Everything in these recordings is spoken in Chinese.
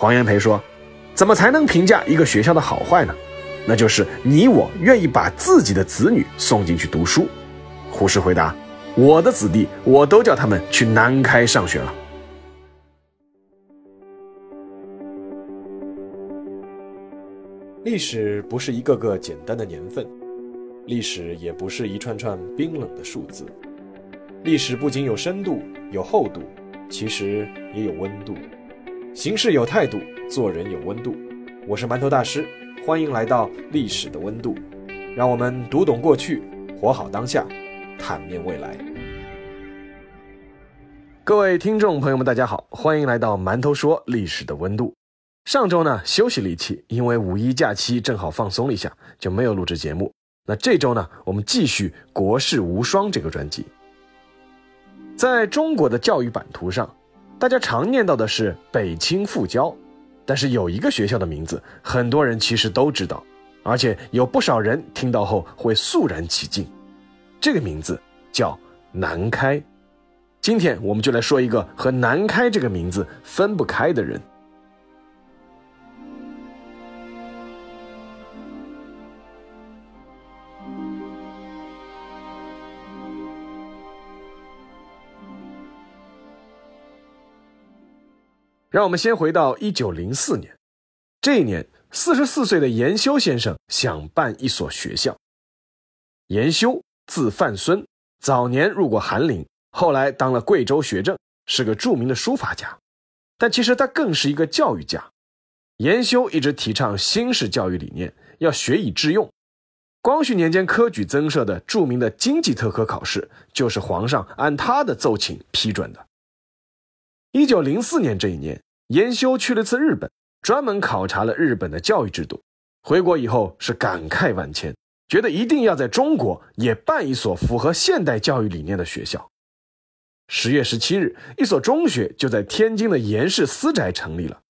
黄炎培说：“怎么才能评价一个学校的好坏呢？那就是你我愿意把自己的子女送进去读书。”胡适回答：“我的子弟，我都叫他们去南开上学了。”历史不是一个个简单的年份，历史也不是一串串冰冷的数字。历史不仅有深度、有厚度，其实也有温度。行事有态度，做人有温度。我是馒头大师，欢迎来到历史的温度，让我们读懂过去，活好当下，探面未来。各位听众朋友们，大家好，欢迎来到馒头说历史的温度。上周呢休息了一期，因为五一假期正好放松了一下，就没有录制节目。那这周呢，我们继续《国士无双》这个专辑。在中国的教育版图上，大家常念到的是北清复交，但是有一个学校的名字，很多人其实都知道，而且有不少人听到后会肃然起敬。这个名字叫南开。今天我们就来说一个和南开这个名字分不开的人。让我们先回到一九零四年，这一年，四十四岁的严修先生想办一所学校。严修，字范孙，早年入过翰林，后来当了贵州学政，是个著名的书法家。但其实他更是一个教育家。严修一直提倡新式教育理念，要学以致用。光绪年间科举增设的著名的经济特科考试，就是皇上按他的奏请批准的。一九零四年这一年，严修去了次日本，专门考察了日本的教育制度。回国以后是感慨万千，觉得一定要在中国也办一所符合现代教育理念的学校。十月十七日，一所中学就在天津的严氏私宅成立了，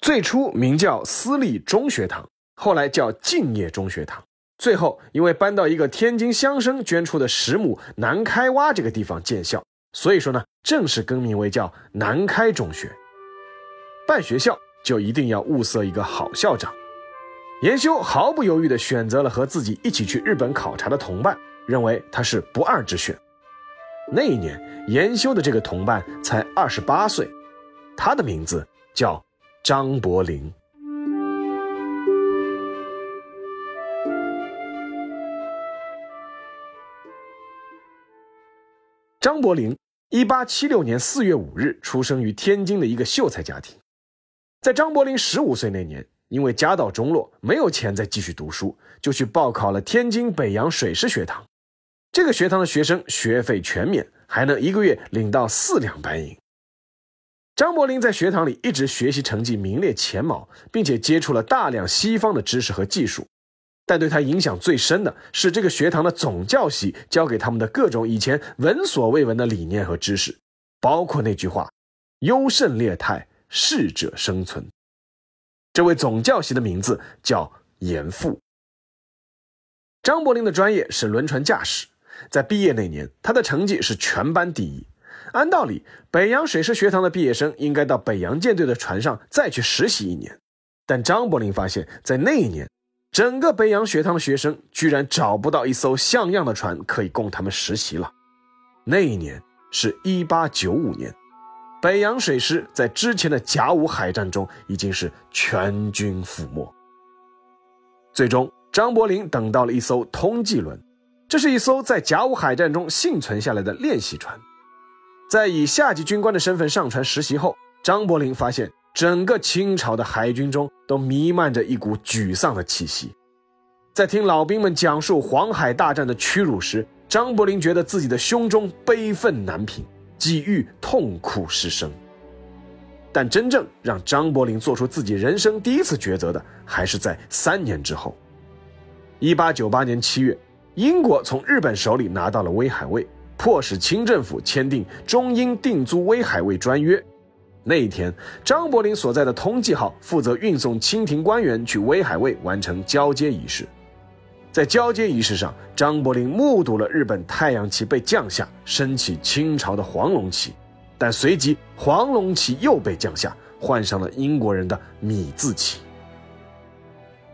最初名叫私立中学堂，后来叫敬业中学堂，最后因为搬到一个天津乡绅捐出的十亩南开洼这个地方建校。所以说呢，正式更名为叫南开中学。办学校就一定要物色一个好校长。严修毫不犹豫地选择了和自己一起去日本考察的同伴，认为他是不二之选。那一年，严修的这个同伴才二十八岁，他的名字叫张伯苓。张伯苓。一八七六年四月五日出生于天津的一个秀才家庭，在张伯苓十五岁那年，因为家道中落，没有钱再继续读书，就去报考了天津北洋水师学堂。这个学堂的学生学费全免，还能一个月领到四两白银。张伯苓在学堂里一直学习成绩名列前茅，并且接触了大量西方的知识和技术。但对他影响最深的是这个学堂的总教习教给他们的各种以前闻所未闻的理念和知识，包括那句话：“优胜劣汰，适者生存。”这位总教习的名字叫严复。张伯苓的专业是轮船驾驶，在毕业那年，他的成绩是全班第一。按道理，北洋水师学堂的毕业生应该到北洋舰队的船上再去实习一年，但张伯苓发现，在那一年。整个北洋学堂的学生居然找不到一艘像样的船可以供他们实习了。那一年是一八九五年，北洋水师在之前的甲午海战中已经是全军覆没。最终，张伯苓等到了一艘通济轮，这是一艘在甲午海战中幸存下来的练习船。在以下级军官的身份上船实习后，张伯苓发现。整个清朝的海军中都弥漫着一股沮丧的气息，在听老兵们讲述黄海大战的屈辱时，张伯苓觉得自己的胸中悲愤难平，几欲痛哭失声。但真正让张伯苓做出自己人生第一次抉择的，还是在三年之后。一八九八年七月，英国从日本手里拿到了威海卫，迫使清政府签订中英定租威海卫专约。那一天，张伯苓所在的通济号负责运送清廷官员去威海卫完成交接仪式。在交接仪式上，张伯苓目睹了日本太阳旗被降下，升起清朝的黄龙旗，但随即黄龙旗又被降下，换上了英国人的米字旗。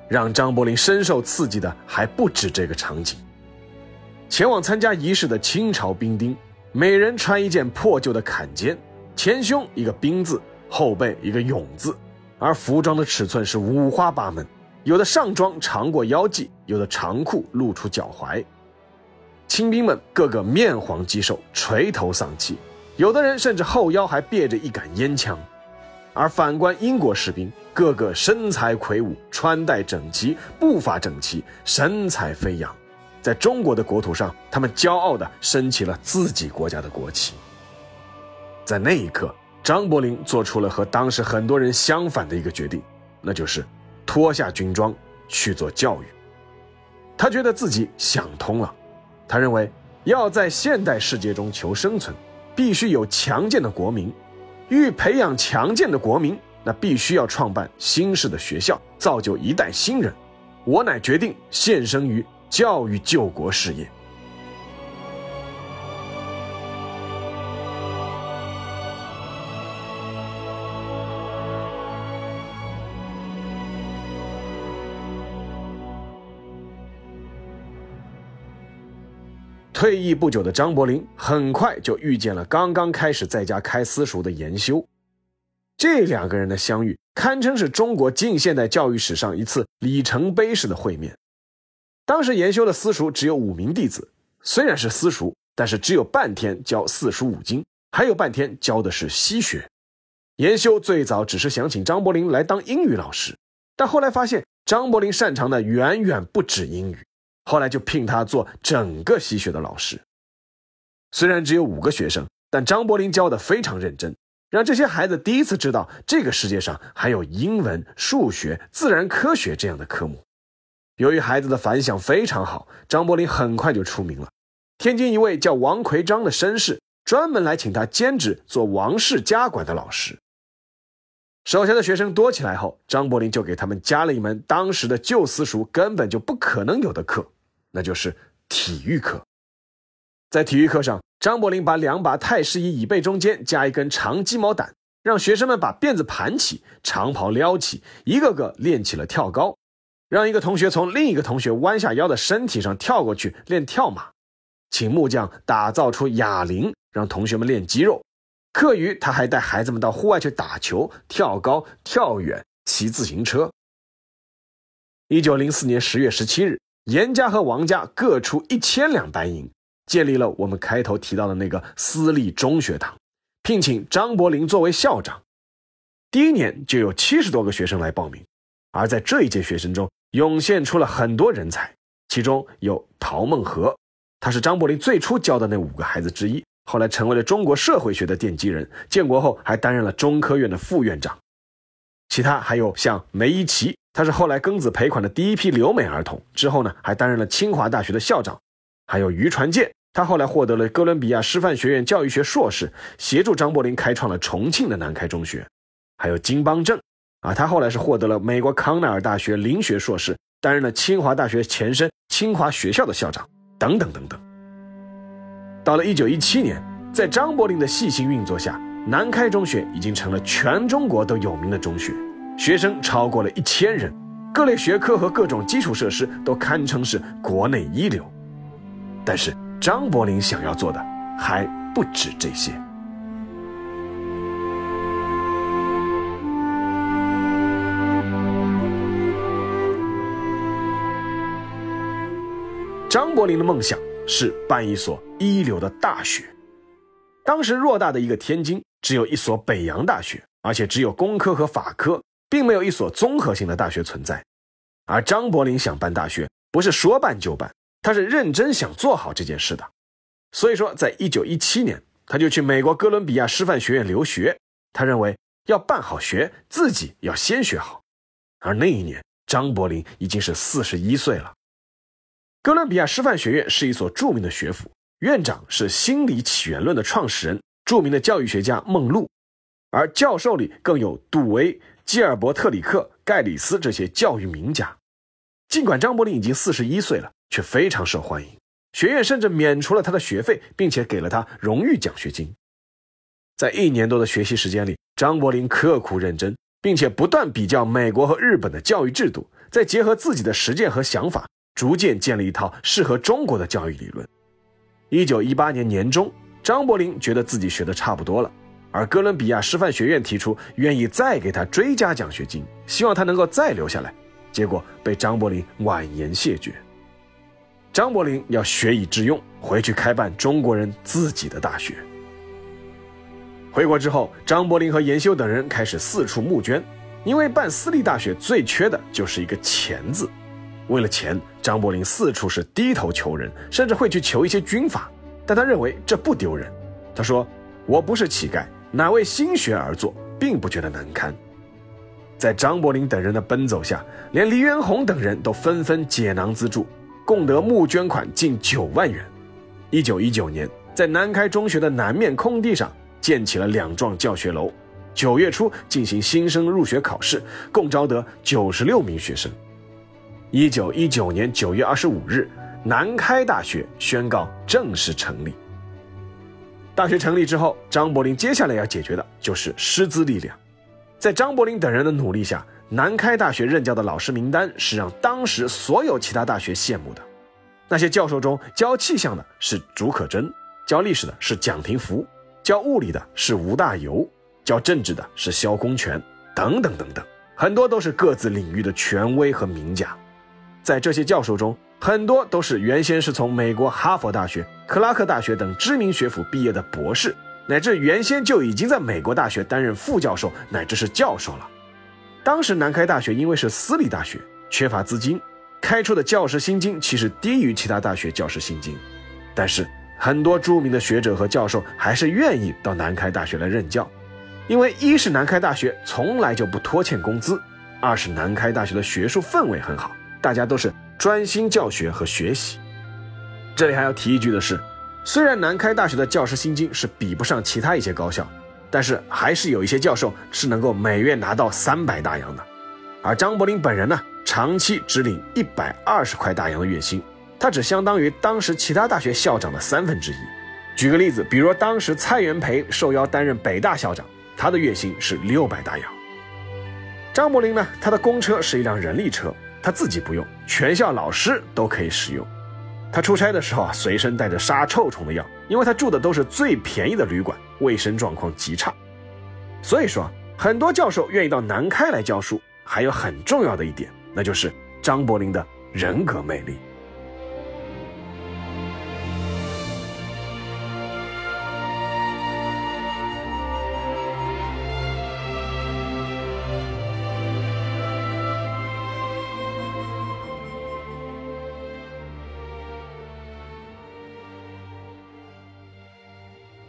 让张伯苓深受刺激的还不止这个场景。前往参加仪式的清朝兵丁，每人穿一件破旧的坎肩，前胸一个兵字，后背一个勇字，而服装的尺寸是五花八门，有的上装长过腰际，有的长裤露出脚踝。清兵们个个面黄肌瘦，垂头丧气，有的人甚至后腰还别着一杆烟枪。而反观英国士兵，个个身材魁梧，穿戴整齐，步伐整齐，神采飞扬。在中国的国土上，他们骄傲地升起了自己国家的国旗。在那一刻，张伯苓做出了和当时很多人相反的一个决定，那就是脱下军装去做教育。他觉得自己想通了，他认为要在现代世界中求生存，必须有强健的国民。欲培养强健的国民，那必须要创办新式的学校，造就一代新人。我乃决定献身于教育救国事业。退役不久的张伯林很快就遇见了刚刚开始在家开私塾的严修，这两个人的相遇堪称是中国近现代教育史上一次里程碑式的会面。当时严修的私塾只有五名弟子，虽然是私塾，但是只有半天教四书五经，还有半天教的是西学。严修最早只是想请张伯林来当英语老师，但后来发现张伯林擅长的远远不止英语。后来就聘他做整个西学的老师。虽然只有五个学生，但张伯苓教的非常认真，让这些孩子第一次知道这个世界上还有英文、数学、自然科学这样的科目。由于孩子的反响非常好，张伯苓很快就出名了。天津一位叫王奎章的绅士专门来请他兼职做王氏家馆的老师。手下的学生多起来后，张伯苓就给他们加了一门当时的旧私塾根本就不可能有的课，那就是体育课。在体育课上，张伯苓把两把太师椅椅背中间加一根长鸡毛掸，让学生们把辫子盘起，长袍撩起，一个个练起了跳高；让一个同学从另一个同学弯下腰的身体上跳过去练跳马；请木匠打造出哑铃，让同学们练肌肉。课余，他还带孩子们到户外去打球、跳高、跳远、骑自行车。一九零四年十月十七日，严家和王家各出一千两白银，建立了我们开头提到的那个私立中学堂，聘请张伯苓作为校长。第一年就有七十多个学生来报名，而在这一届学生中，涌现出了很多人才，其中有陶孟和，他是张伯苓最初教的那五个孩子之一。后来成为了中国社会学的奠基人，建国后还担任了中科院的副院长。其他还有像梅贻琦，他是后来庚子赔款的第一批留美儿童，之后呢还担任了清华大学的校长。还有于传健，他后来获得了哥伦比亚师范学院教育学硕士，协助张伯苓开创了重庆的南开中学。还有金邦正，啊，他后来是获得了美国康奈尔大学林学硕士，担任了清华大学前身清华学校的校长，等等等等。到了一九一七年，在张伯苓的细心运作下，南开中学已经成了全中国都有名的中学，学生超过了一千人，各类学科和各种基础设施都堪称是国内一流。但是张伯苓想要做的还不止这些。张伯苓的梦想。是办一所一流的大学。当时偌大的一个天津，只有一所北洋大学，而且只有工科和法科，并没有一所综合性的大学存在。而张伯苓想办大学，不是说办就办，他是认真想做好这件事的。所以说，在一九一七年，他就去美国哥伦比亚师范学院留学。他认为要办好学，自己要先学好。而那一年，张伯苓已经是四十一岁了。哥伦比亚师范学院是一所著名的学府，院长是心理起源论的创始人，著名的教育学家孟露，而教授里更有杜维、基尔伯特里克、盖里斯这些教育名家。尽管张伯苓已经四十一岁了，却非常受欢迎，学院甚至免除了他的学费，并且给了他荣誉奖学金。在一年多的学习时间里，张伯苓刻苦认真，并且不断比较美国和日本的教育制度，再结合自己的实践和想法，逐渐建立一套适合中国的教育理论。一九一八年年中，张伯苓觉得自己学的差不多了，而哥伦比亚师范学院提出愿意再给他追加奖学金，希望他能够再留下来，结果被张伯苓婉言谢绝。张伯苓要学以致用，回去开办中国人自己的大学。回国之后，张伯苓和严修等人开始四处募捐，因为办私立大学最缺的就是一个钱字。为了钱，张伯苓四处是低头求人，甚至会去求一些军阀。但他认为这不丢人。他说：“我不是乞丐，哪为心学而做，并不觉得难堪。”在张伯苓等人的奔走下，连黎元洪等人都纷纷解囊资助，共得募捐款近九万元。一九一九年，在南开中学的南面空地上。建起了两幢教学楼，九月初进行新生入学考试，共招得九十六名学生。一九一九年九月二十五日，南开大学宣告正式成立。大学成立之后，张伯苓接下来要解决的就是师资力量。在张伯苓等人的努力下，南开大学任教的老师名单是让当时所有其他大学羡慕的。那些教授中，教气象的是竺可桢，教历史的是蒋廷福。教物理的是吴大猷，教政治的是萧公权，等等等等，很多都是各自领域的权威和名家。在这些教授中，很多都是原先是从美国哈佛大学、克拉克大学等知名学府毕业的博士，乃至原先就已经在美国大学担任副教授乃至是教授了。当时南开大学因为是私立大学，缺乏资金，开出的教师薪金其实低于其他大学教师薪金，但是。很多著名的学者和教授还是愿意到南开大学来任教，因为一是南开大学从来就不拖欠工资，二是南开大学的学术氛围很好，大家都是专心教学和学习。这里还要提一句的是，虽然南开大学的教师薪金是比不上其他一些高校，但是还是有一些教授是能够每月拿到三百大洋的，而张伯苓本人呢，长期只领一百二十块大洋的月薪。他只相当于当时其他大学校长的三分之一。举个例子，比如当时蔡元培受邀担任北大校长，他的月薪是六百大洋。张伯苓呢，他的公车是一辆人力车，他自己不用，全校老师都可以使用。他出差的时候啊，随身带着杀臭虫的药，因为他住的都是最便宜的旅馆，卫生状况极差。所以说，很多教授愿意到南开来教书，还有很重要的一点，那就是张伯苓的人格魅力。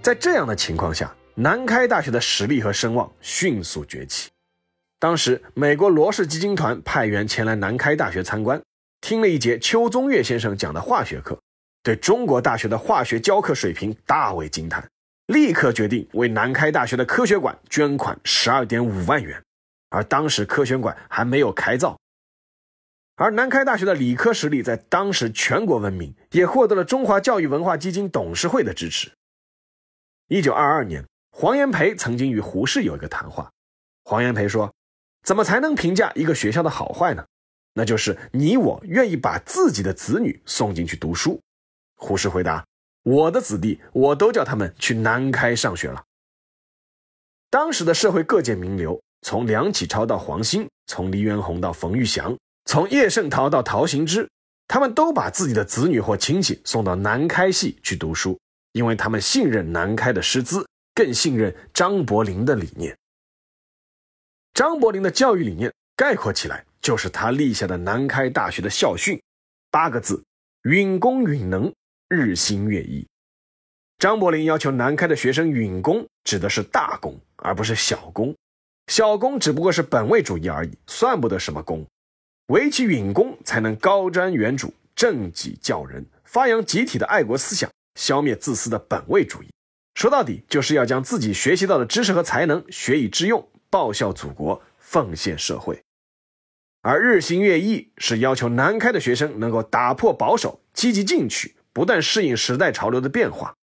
在这样的情况下，南开大学的实力和声望迅速崛起。当时，美国罗氏基金团派员前来南开大学参观，听了一节邱宗岳先生讲的化学课，对中国大学的化学教课水平大为惊叹，立刻决定为南开大学的科学馆捐款十二点五万元。而当时科学馆还没有开造，而南开大学的理科实力在当时全国闻名，也获得了中华教育文化基金董事会的支持。一九二二年，黄炎培曾经与胡适有一个谈话。黄炎培说：“怎么才能评价一个学校的好坏呢？那就是你我愿意把自己的子女送进去读书。”胡适回答：“我的子弟，我都叫他们去南开上学了。”当时的社会各界名流，从梁启超到黄兴，从黎元洪到冯玉祥，从叶圣陶到陶行知，他们都把自己的子女或亲戚送到南开系去读书。因为他们信任南开的师资，更信任张伯苓的理念。张伯苓的教育理念概括起来，就是他立下的南开大学的校训，八个字：允公允能，日新月异。张伯苓要求南开的学生允公，指的是大公，而不是小公。小公只不过是本位主义而已，算不得什么公。唯其允公，才能高瞻远瞩，正己教人，发扬集体的爱国思想。消灭自私的本位主义，说到底就是要将自己学习到的知识和才能学以致用，报效祖国，奉献社会。而日新月异是要求南开的学生能够打破保守，积极进取，不断适应时代潮流的变化。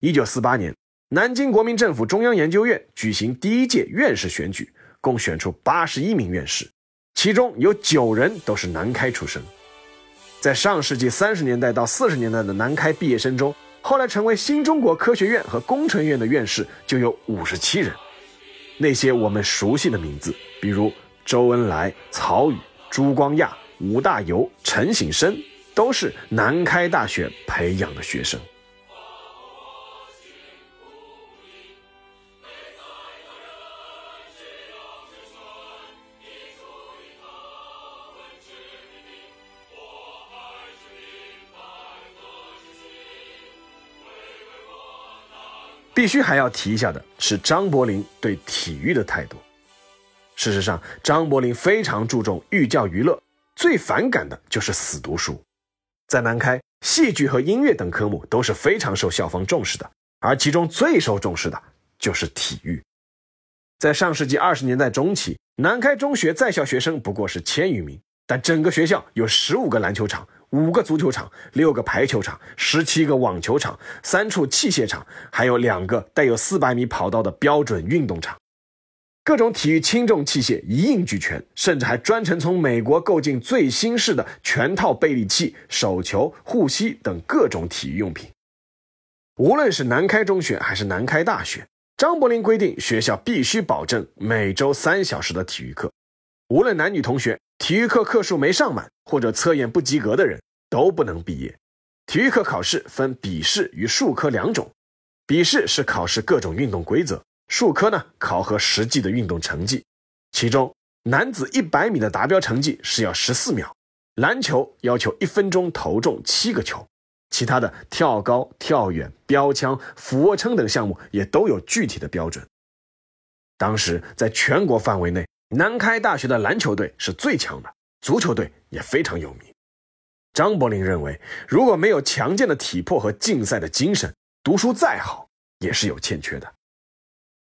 一九四八年，南京国民政府中央研究院举行第一届院士选举，共选出八十一名院士，其中有九人都是南开出身。在上世纪三十年代到四十年代的南开毕业生中，后来成为新中国科学院和工程院的院士就有五十七人。那些我们熟悉的名字，比如周恩来、曹禺、朱光亚、吴大猷、陈省身，都是南开大学培养的学生。必须还要提一下的是张伯苓对体育的态度。事实上，张伯苓非常注重寓教于乐，最反感的就是死读书。在南开，戏剧和音乐等科目都是非常受校方重视的，而其中最受重视的就是体育。在上世纪二十年代中期，南开中学在校学生不过是千余名，但整个学校有十五个篮球场。五个足球场，六个排球场，十七个网球场，三处器械场，还有两个带有四百米跑道的标准运动场。各种体育轻重器械一应俱全，甚至还专程从美国购进最新式的全套背力器、手球、护膝等各种体育用品。无论是南开中学还是南开大学，张伯苓规定学校必须保证每周三小时的体育课，无论男女同学。体育课课数没上满或者测验不及格的人都不能毕业。体育课考试分笔试与术科两种，笔试是考试各种运动规则，术科呢考核实际的运动成绩。其中，男子一百米的达标成绩是要十四秒，篮球要求一分钟投中七个球，其他的跳高、跳远、标枪、俯卧撑等项目也都有具体的标准。当时在全国范围内。南开大学的篮球队是最强的，足球队也非常有名。张伯苓认为，如果没有强健的体魄和竞赛的精神，读书再好也是有欠缺的。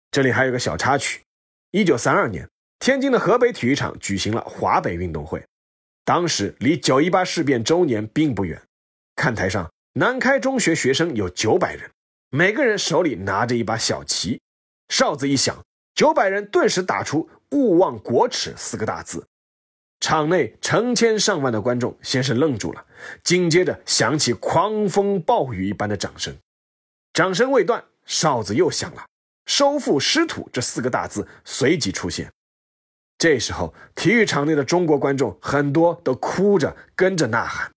这里还有个小插曲：一九三二年，天津的河北体育场举行了华北运动会，当时离九一八事变周年并不远。看台上，南开中学学生有九百人，每个人手里拿着一把小旗，哨子一响，九百人顿时打出。勿忘国耻四个大字，场内成千上万的观众先是愣住了，紧接着响起狂风暴雨一般的掌声。掌声未断，哨子又响了，“收复失土”这四个大字随即出现。这时候，体育场内的中国观众很多都哭着跟着呐喊。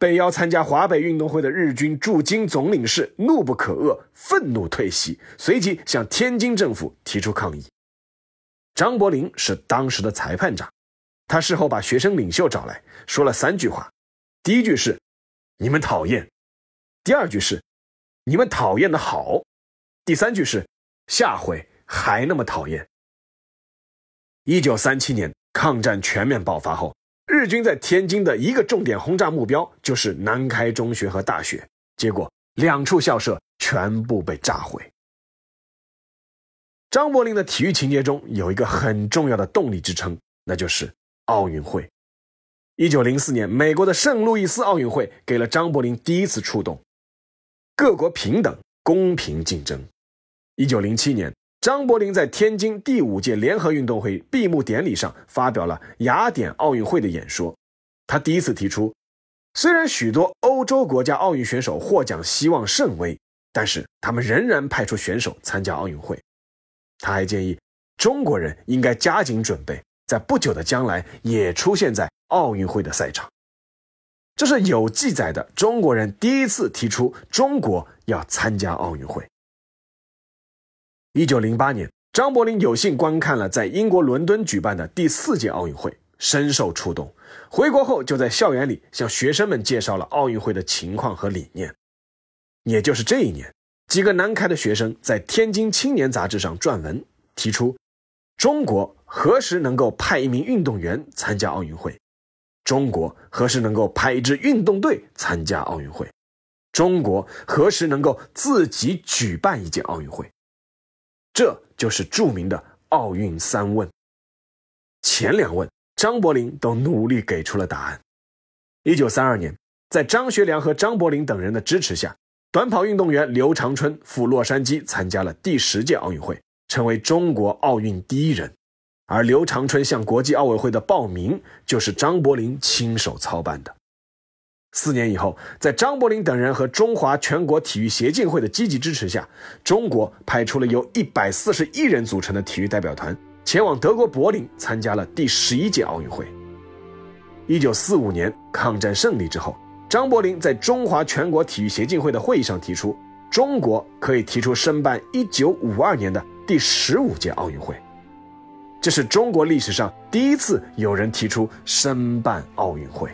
被邀参加华北运动会的日军驻京总领事怒不可遏，愤怒退席，随即向天津政府提出抗议。张伯苓是当时的裁判长，他事后把学生领袖找来说了三句话：第一句是“你们讨厌”，第二句是“你们讨厌的好”，第三句是“下回还那么讨厌”。一九三七年抗战全面爆发后，日军在天津的一个重点轰炸目标就是南开中学和大学，结果两处校舍全部被炸毁。张伯苓的体育情节中有一个很重要的动力支撑，那就是奥运会。一九零四年，美国的圣路易斯奥运会给了张伯苓第一次触动，各国平等、公平竞争。一九零七年，张伯苓在天津第五届联合运动会闭幕典礼上发表了雅典奥运会的演说，他第一次提出，虽然许多欧洲国家奥运选手获奖希望甚微，但是他们仍然派出选手参加奥运会。他还建议中国人应该加紧准备，在不久的将来也出现在奥运会的赛场。这是有记载的中国人第一次提出中国要参加奥运会。一九零八年，张伯苓有幸观看了在英国伦敦举办的第四届奥运会，深受触动。回国后，就在校园里向学生们介绍了奥运会的情况和理念。也就是这一年。几个南开的学生在《天津青年》杂志上撰文，提出：中国何时能够派一名运动员参加奥运会？中国何时能够派一支运动队参加奥运会？中国何时能够自己举办一届奥运会？这就是著名的奥运三问。前两问，张伯苓都努力给出了答案。一九三二年，在张学良和张伯苓等人的支持下。短跑运动员刘长春赴洛杉矶参加了第十届奥运会，成为中国奥运第一人。而刘长春向国际奥委会的报名，就是张伯苓亲手操办的。四年以后，在张伯苓等人和中华全国体育协进会的积极支持下，中国派出了由一百四十一人组成的体育代表团，前往德国柏林参加了第十一届奥运会。一九四五年抗战胜利之后。张伯苓在中华全国体育协进会的会议上提出，中国可以提出申办1952年的第十五届奥运会。这是中国历史上第一次有人提出申办奥运会。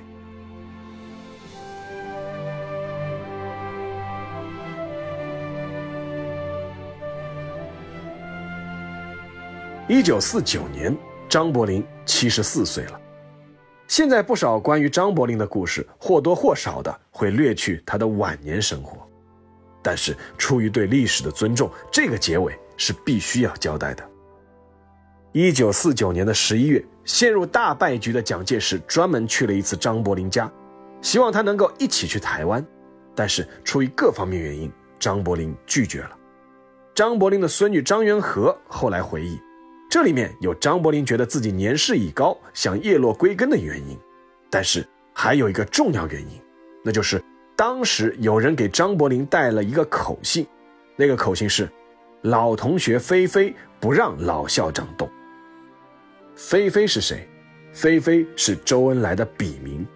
一九四九年，张伯苓七十四岁了。现在不少关于张伯苓的故事，或多或少的会略去他的晚年生活，但是出于对历史的尊重，这个结尾是必须要交代的。一九四九年的十一月，陷入大败局的蒋介石专门去了一次张伯苓家，希望他能够一起去台湾，但是出于各方面原因，张伯苓拒绝了。张伯苓的孙女张元和后来回忆。这里面有张伯苓觉得自己年事已高，想叶落归根的原因，但是还有一个重要原因，那就是当时有人给张伯苓带了一个口信，那个口信是“老同学菲菲不让老校长动”。菲菲是谁？菲菲是周恩来的笔名，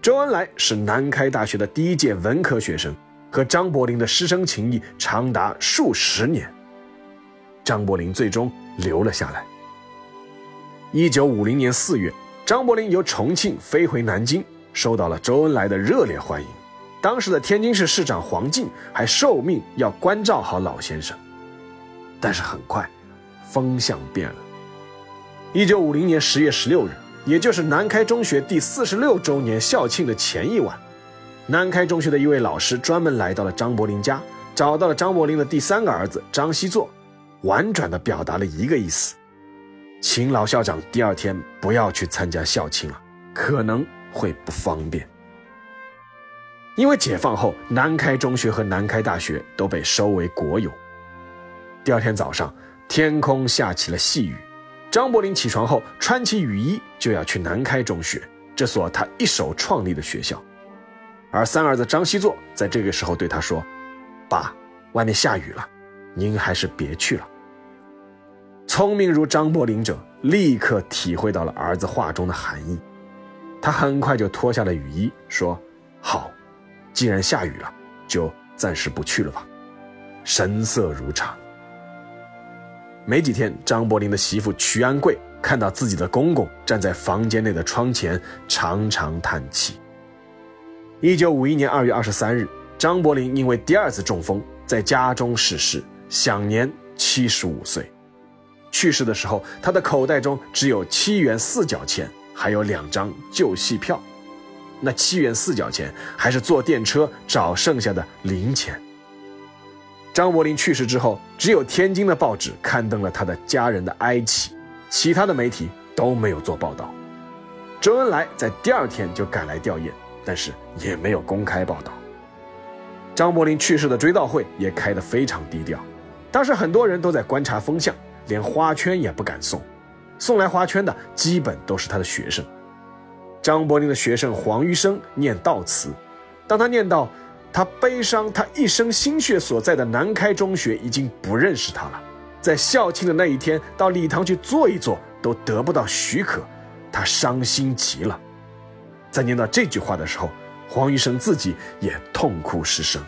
周恩来是南开大学的第一届文科学生，和张伯苓的师生情谊长达数十年。张伯苓最终。留了下来。一九五零年四月，张伯苓由重庆飞回南京，受到了周恩来的热烈欢迎。当时的天津市市长黄敬还受命要关照好老先生。但是很快，风向变了。一九五零年十月十六日，也就是南开中学第四十六周年校庆的前一晚，南开中学的一位老师专门来到了张伯苓家，找到了张伯苓的第三个儿子张锡作。婉转地表达了一个意思，请老校长第二天不要去参加校庆了，可能会不方便。因为解放后，南开中学和南开大学都被收为国有。第二天早上，天空下起了细雨，张伯苓起床后穿起雨衣就要去南开中学，这所他一手创立的学校。而三儿子张锡作在这个时候对他说：“爸，外面下雨了。”您还是别去了。聪明如张伯苓者，立刻体会到了儿子话中的含义。他很快就脱下了雨衣，说：“好，既然下雨了，就暂时不去了吧。”神色如常。没几天，张伯苓的媳妇瞿安贵看到自己的公公站在房间内的窗前，长长叹气。一九五一年二月二十三日，张伯苓因为第二次中风，在家中逝世。享年七十五岁，去世的时候，他的口袋中只有七元四角钱，还有两张旧戏票。那七元四角钱还是坐电车找剩下的零钱。张伯苓去世之后，只有天津的报纸刊登了他的家人的哀戚，其他的媒体都没有做报道。周恩来在第二天就赶来吊唁，但是也没有公开报道。张伯苓去世的追悼会也开得非常低调。当时很多人都在观察风向，连花圈也不敢送，送来花圈的基本都是他的学生。张伯苓的学生黄余生念悼词，当他念到他悲伤，他一生心血所在的南开中学已经不认识他了，在校庆的那一天到礼堂去坐一坐都得不到许可，他伤心极了。在念到这句话的时候，黄余生自己也痛哭失声。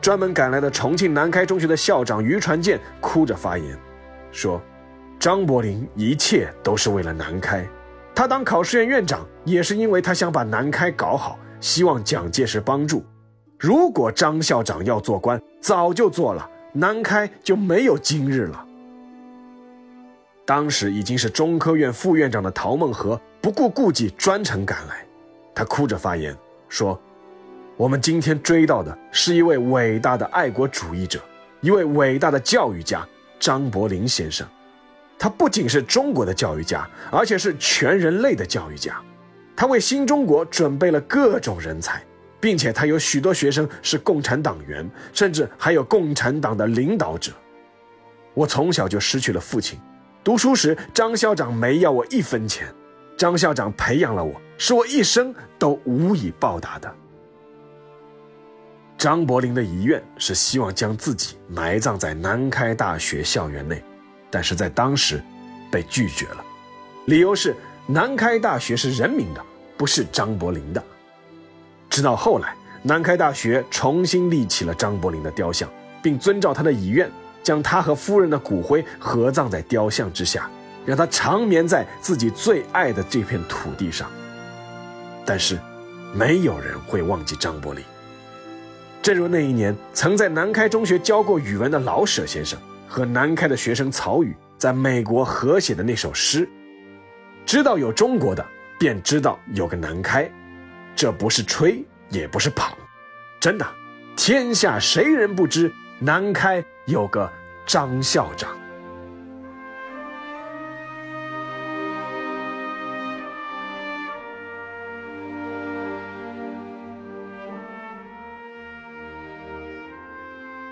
专门赶来的重庆南开中学的校长于传健哭着发言，说：“张伯苓一切都是为了南开，他当考试院院长也是因为他想把南开搞好，希望蒋介石帮助。如果张校长要做官，早就做了，南开就没有今日了。”当时已经是中科院副院长的陶孟和不顾顾忌专程赶来，他哭着发言说。我们今天追悼的是一位伟大的爱国主义者，一位伟大的教育家张伯苓先生。他不仅是中国的教育家，而且是全人类的教育家。他为新中国准备了各种人才，并且他有许多学生是共产党员，甚至还有共产党的领导者。我从小就失去了父亲，读书时张校长没要我一分钱，张校长培养了我，是我一生都无以报答的。张伯苓的遗愿是希望将自己埋葬在南开大学校园内，但是在当时被拒绝了，理由是南开大学是人民的，不是张伯苓的。直到后来，南开大学重新立起了张伯苓的雕像，并遵照他的遗愿，将他和夫人的骨灰合葬在雕像之下，让他长眠在自己最爱的这片土地上。但是，没有人会忘记张伯苓。正如那一年曾在南开中学教过语文的老舍先生和南开的学生曹禺在美国合写的那首诗：“知道有中国的，便知道有个南开。”这不是吹，也不是捧，真的，天下谁人不知南开有个张校长？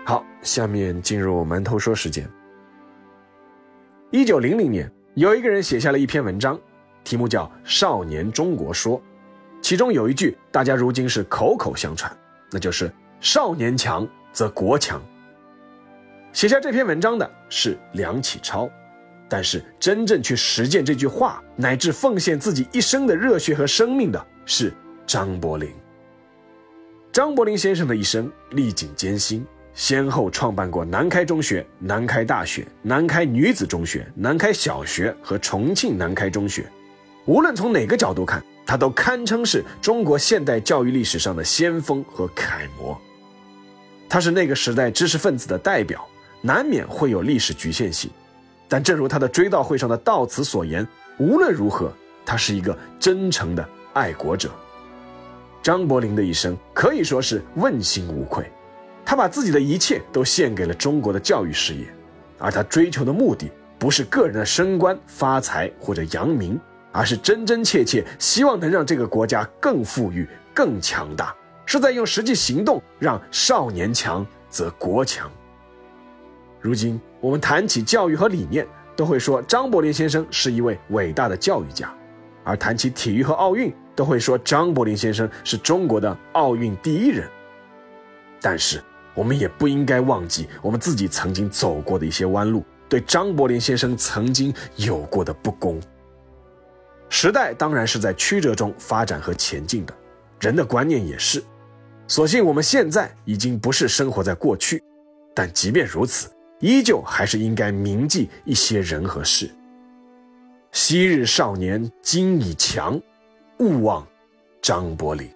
好，下面进入馒头说时间。一九零零年，有一个人写下了一篇文章，题目叫《少年中国说》。其中有一句，大家如今是口口相传，那就是“少年强则国强”。写下这篇文章的是梁启超，但是真正去实践这句话，乃至奉献自己一生的热血和生命的是张伯苓。张伯苓先生的一生历尽艰辛，先后创办过南开中学、南开大学、南开女子中学、南开小学和重庆南开中学。无论从哪个角度看，他都堪称是中国现代教育历史上的先锋和楷模。他是那个时代知识分子的代表，难免会有历史局限性。但正如他的追悼会上的悼词所言，无论如何，他是一个真诚的爱国者。张伯苓的一生可以说是问心无愧，他把自己的一切都献给了中国的教育事业，而他追求的目的不是个人的升官发财或者扬名。而是真真切切希望能让这个国家更富裕、更强大，是在用实际行动让少年强则国强。如今我们谈起教育和理念，都会说张伯苓先生是一位伟大的教育家；而谈起体育和奥运，都会说张伯苓先生是中国的奥运第一人。但是我们也不应该忘记我们自己曾经走过的一些弯路，对张伯苓先生曾经有过的不公。时代当然是在曲折中发展和前进的，人的观念也是。所幸我们现在已经不是生活在过去，但即便如此，依旧还是应该铭记一些人和事。昔日少年今已强，勿忘张伯苓。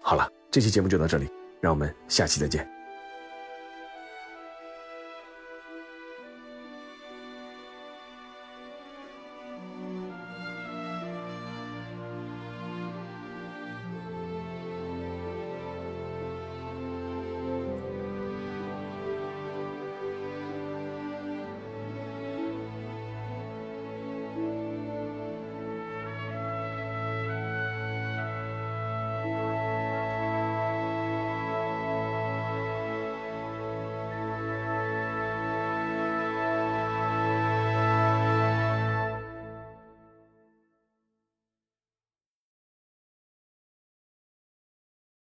好了，这期节目就到这里，让我们下期再见。